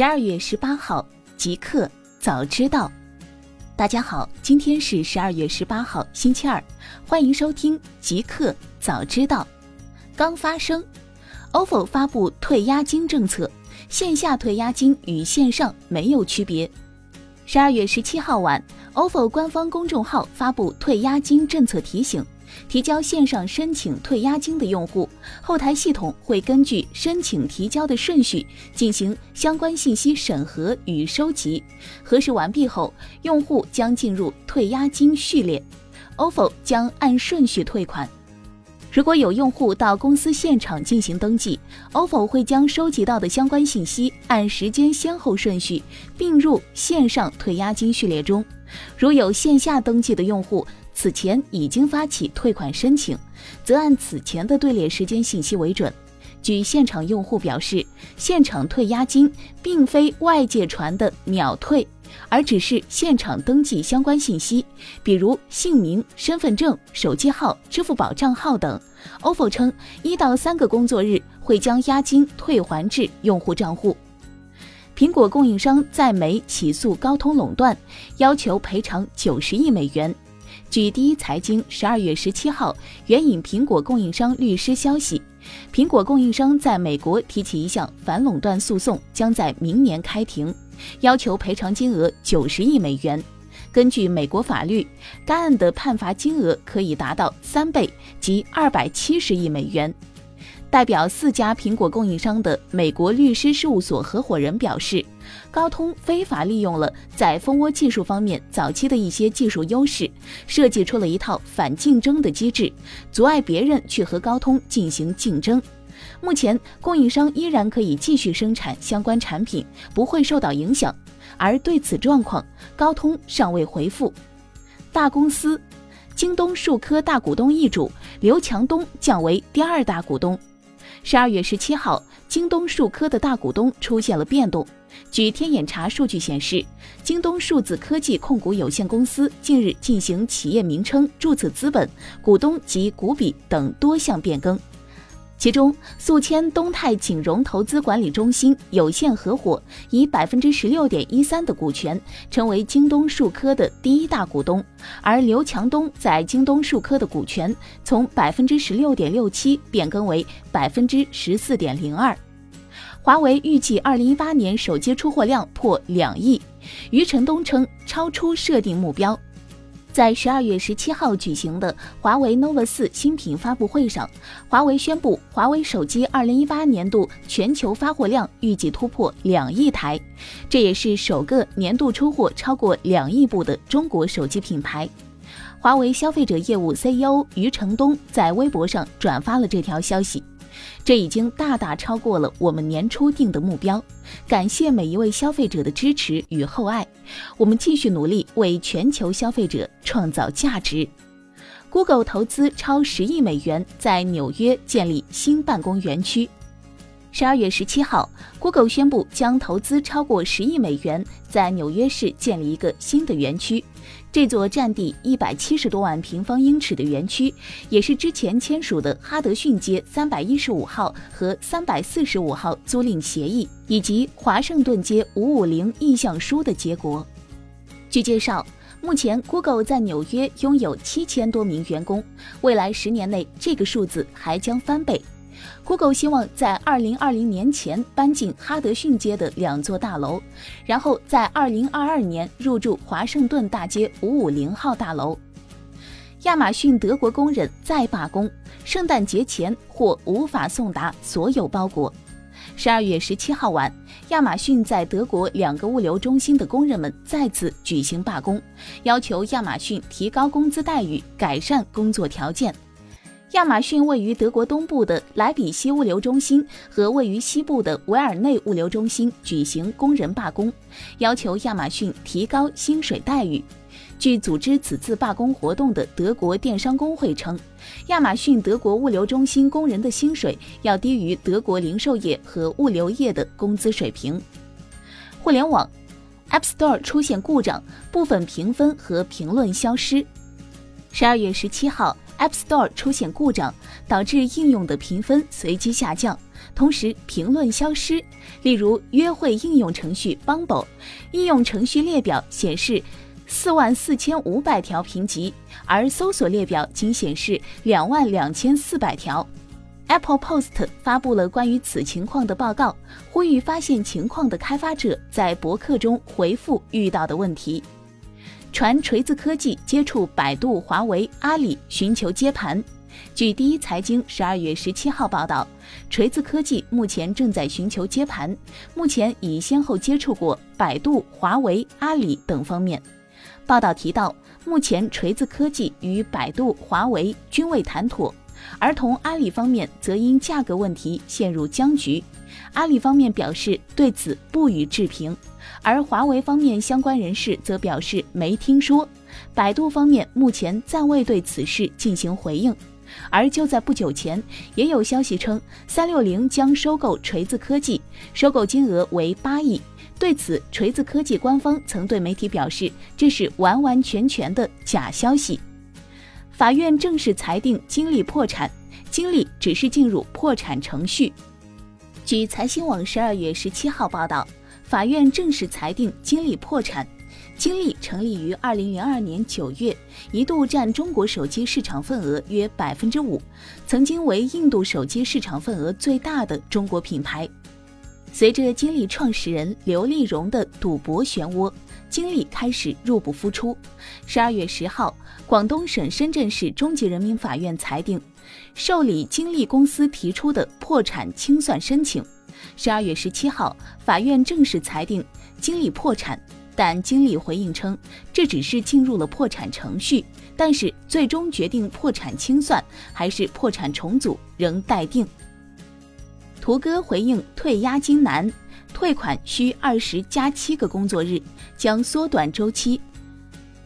十二月十八号，极客早知道。大家好，今天是十二月十八号，星期二，欢迎收听极客早知道。刚发生，ofo 发布退押金政策，线下退押金与线上没有区别。十二月十七号晚，ofo 官方公众号发布退押金政策提醒。提交线上申请退押金的用户，后台系统会根据申请提交的顺序进行相关信息审核与收集，核实完毕后，用户将进入退押金序列，ofo 将按顺序退款。如果有用户到公司现场进行登记，ofo 会将收集到的相关信息按时间先后顺序并入线上退押金序列中。如有线下登记的用户，此前已经发起退款申请，则按此前的队列时间信息为准。据现场用户表示，现场退押金并非外界传的秒退，而只是现场登记相关信息，比如姓名、身份证、手机号、支付宝账号等。ofo 称，一到三个工作日会将押金退还至用户账户。苹果供应商在美起诉高通垄断，要求赔偿九十亿美元。据第一财经十二月十七号援引苹果供应商律师消息，苹果供应商在美国提起一项反垄断诉讼，将在明年开庭，要求赔偿金额九十亿美元。根据美国法律，该案的判罚金额可以达到三倍，即二百七十亿美元。代表四家苹果供应商的美国律师事务所合伙人表示，高通非法利用了在蜂窝技术方面早期的一些技术优势，设计出了一套反竞争的机制，阻碍别人去和高通进行竞争。目前，供应商依然可以继续生产相关产品，不会受到影响。而对此状况，高通尚未回复。大公司，京东数科大股东易主，刘强东降为第二大股东。十二月十七号，京东数科的大股东出现了变动。据天眼查数据显示，京东数字科技控股有限公司近日进行企业名称、注册资本、股东及股比等多项变更。其中，宿迁东泰锦融投资管理中心有限合伙以百分之十六点一三的股权成为京东数科的第一大股东，而刘强东在京东数科的股权从百分之十六点六七变更为百分之十四点零二。华为预计二零一八年手机出货量破两亿，余承东称超出设定目标。在十二月十七号举行的华为 nova 四新品发布会上，华为宣布，华为手机二零一八年度全球发货量预计突破两亿台，这也是首个年度出货超过两亿部的中国手机品牌。华为消费者业务 CEO 余承东在微博上转发了这条消息。这已经大大超过了我们年初定的目标，感谢每一位消费者的支持与厚爱，我们继续努力为全球消费者创造价值。Google 投资超十亿美元在纽约建立新办公园区。十二月十七号，Google 宣布将投资超过十亿美元，在纽约市建立一个新的园区。这座占地一百七十多万平方英尺的园区，也是之前签署的哈德逊街三百一十五号和三百四十五号租赁协议，以及华盛顿街五五零意向书的结果。据介绍，目前 Google 在纽约拥有七千多名员工，未来十年内这个数字还将翻倍。Google 希望在2020年前搬进哈德逊街的两座大楼，然后在2022年入住华盛顿大街550号大楼。亚马逊德国工人再罢工，圣诞节前或无法送达所有包裹。十二月十七号晚，亚马逊在德国两个物流中心的工人们再次举行罢工，要求亚马逊提高工资待遇，改善工作条件。亚马逊位于德国东部的莱比锡物流中心和位于西部的维尔内物流中心举行工人罢工，要求亚马逊提高薪水待遇。据组织此次罢工活动的德国电商工会称，亚马逊德国物流中心工人的薪水要低于德国零售业和物流业的工资水平。互联网，App Store 出现故障，部分评分和评论消失。十二月十七号。App Store 出现故障，导致应用的评分随机下降，同时评论消失。例如，约会应用程序 Bumble，应用程序列表显示四万四千五百条评级，而搜索列表仅显示两万两千四百条。Apple Post 发布了关于此情况的报告，呼吁发现情况的开发者在博客中回复遇到的问题。传锤子科技接触百度、华为、阿里，寻求接盘。据第一财经十二月十七号报道，锤子科技目前正在寻求接盘，目前已先后接触过百度、华为、阿里等方面。报道提到，目前锤子科技与百度、华为均未谈妥。而同阿里方面则因价格问题陷入僵局，阿里方面表示对此不予置评，而华为方面相关人士则表示没听说。百度方面目前暂未对此事进行回应。而就在不久前，也有消息称三六零将收购锤子科技，收购金额为八亿。对此，锤子科技官方曾对媒体表示，这是完完全全的假消息。法院正式裁定金立破产，金立只是进入破产程序。据财新网十二月十七号报道，法院正式裁定金立破产。金立成立于二零零二年九月，一度占中国手机市场份额约百分之五，曾经为印度手机市场份额最大的中国品牌。随着金立创始人刘立荣的赌博漩涡。金立开始入不敷出。十二月十号，广东省深圳市中级人民法院裁定受理金立公司提出的破产清算申请。十二月十七号，法院正式裁定金立破产，但金立回应称这只是进入了破产程序，但是最终决定破产清算还是破产重组仍待定。图哥回应退押金难。退款需二十加七个工作日，将缩短周期。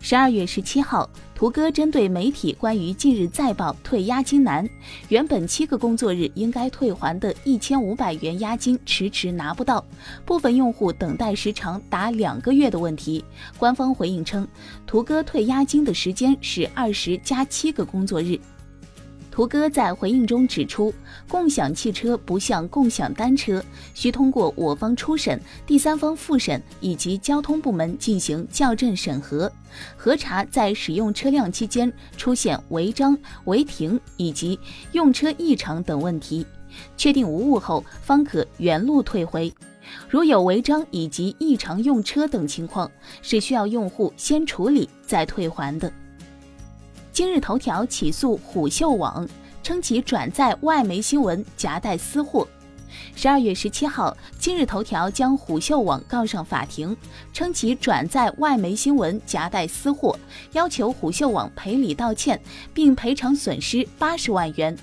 十二月十七号，图哥针对媒体关于近日再曝退押金难，原本七个工作日应该退还的一千五百元押金迟迟拿不到，部分用户等待时长达两个月的问题，官方回应称，图哥退押金的时间是二十加七个工作日。图哥在回应中指出，共享汽车不像共享单车，需通过我方初审、第三方复审以及交通部门进行校正审核，核查在使用车辆期间出现违章、违停以及用车异常等问题，确定无误后方可原路退回。如有违章以及异常用车等情况，是需要用户先处理再退还的。今日头条起诉虎嗅网，称其转载外媒新闻夹带私货。十二月十七号，今日头条将虎嗅网告上法庭，称其转载外媒新闻夹带私货，要求虎嗅网赔礼道歉，并赔偿损失八十万元。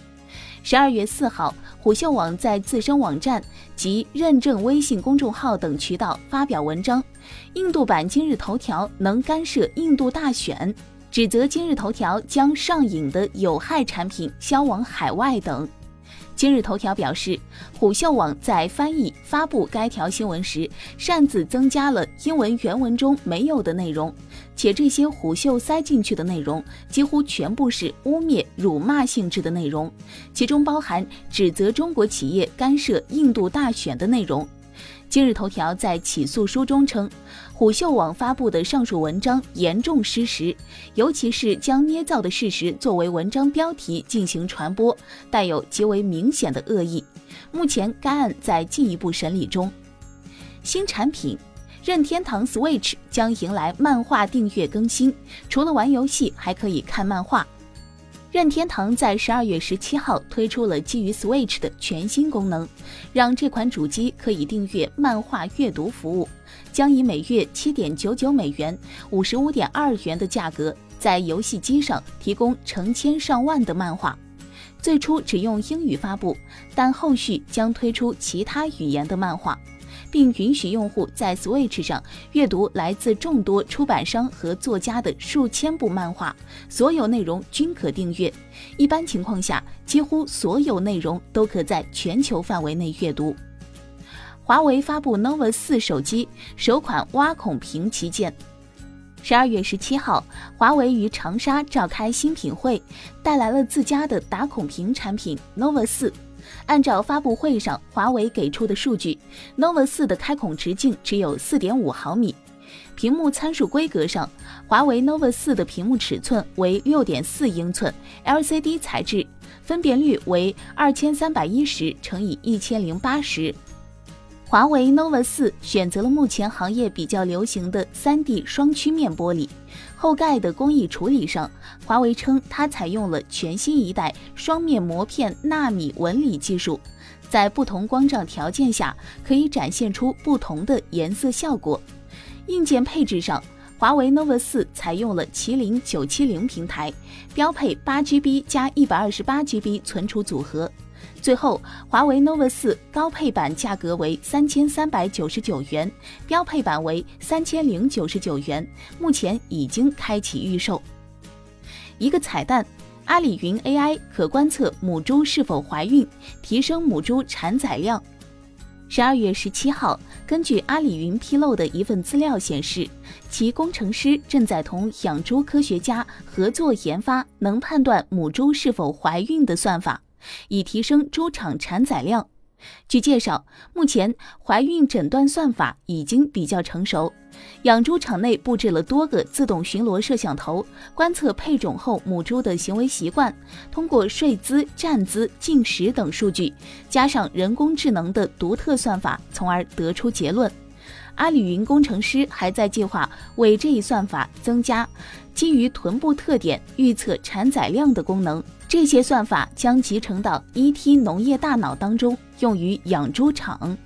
十二月四号，虎嗅网在自身网站及认证微信公众号等渠道发表文章，印度版今日头条能干涉印度大选。指责今日头条将上瘾的有害产品销往海外等。今日头条表示，虎嗅网在翻译发布该条新闻时，擅自增加了英文原文中没有的内容，且这些虎嗅塞进去的内容几乎全部是污蔑、辱骂性质的内容，其中包含指责中国企业干涉印度大选的内容。今日头条在起诉书中称，虎嗅网发布的上述文章严重失实，尤其是将捏造的事实作为文章标题进行传播，带有极为明显的恶意。目前该案在进一步审理中。新产品，任天堂 Switch 将迎来漫画订阅更新，除了玩游戏，还可以看漫画。任天堂在十二月十七号推出了基于 Switch 的全新功能，让这款主机可以订阅漫画阅读服务，将以每月七点九九美元、五十五点二元的价格，在游戏机上提供成千上万的漫画。最初只用英语发布，但后续将推出其他语言的漫画。并允许用户在 Switch 上阅读来自众多出版商和作家的数千部漫画，所有内容均可订阅。一般情况下，几乎所有内容都可在全球范围内阅读。华为发布 nova 四手机首款挖孔屏旗舰。十二月十七号，华为于长沙召开新品会，带来了自家的打孔屏产品 nova 四。按照发布会上华为给出的数据，nova 四的开孔直径只有四点五毫米。屏幕参数规格上，华为 nova 四的屏幕尺寸为六点四英寸，LCD 材质，分辨率为二千三百一十乘以一千零八十。华为 nova 四选择了目前行业比较流行的 3D 双曲面玻璃，后盖的工艺处理上，华为称它采用了全新一代双面膜片纳米纹理技术，在不同光照条件下可以展现出不同的颜色效果。硬件配置上，华为 nova 四采用了麒麟九七零平台，标配八 GB 加一百二十八 GB 存储组合。最后，华为 nova 四高配版价格为三千三百九十九元，标配版为三千零九十九元，目前已经开启预售。一个彩蛋，阿里云 AI 可观测母猪是否怀孕，提升母猪产崽量。十二月十七号，根据阿里云披露的一份资料显示，其工程师正在同养猪科学家合作研发能判断母猪是否怀孕的算法。以提升猪场产仔量。据介绍，目前怀孕诊断算法已经比较成熟。养猪场内布置了多个自动巡逻摄像头，观测配种后母猪的行为习惯，通过睡姿、站姿、进食等数据，加上人工智能的独特算法，从而得出结论。阿里云工程师还在计划为这一算法增加基于臀部特点预测产仔量的功能。这些算法将集成到 ET 农业大脑当中，用于养猪场。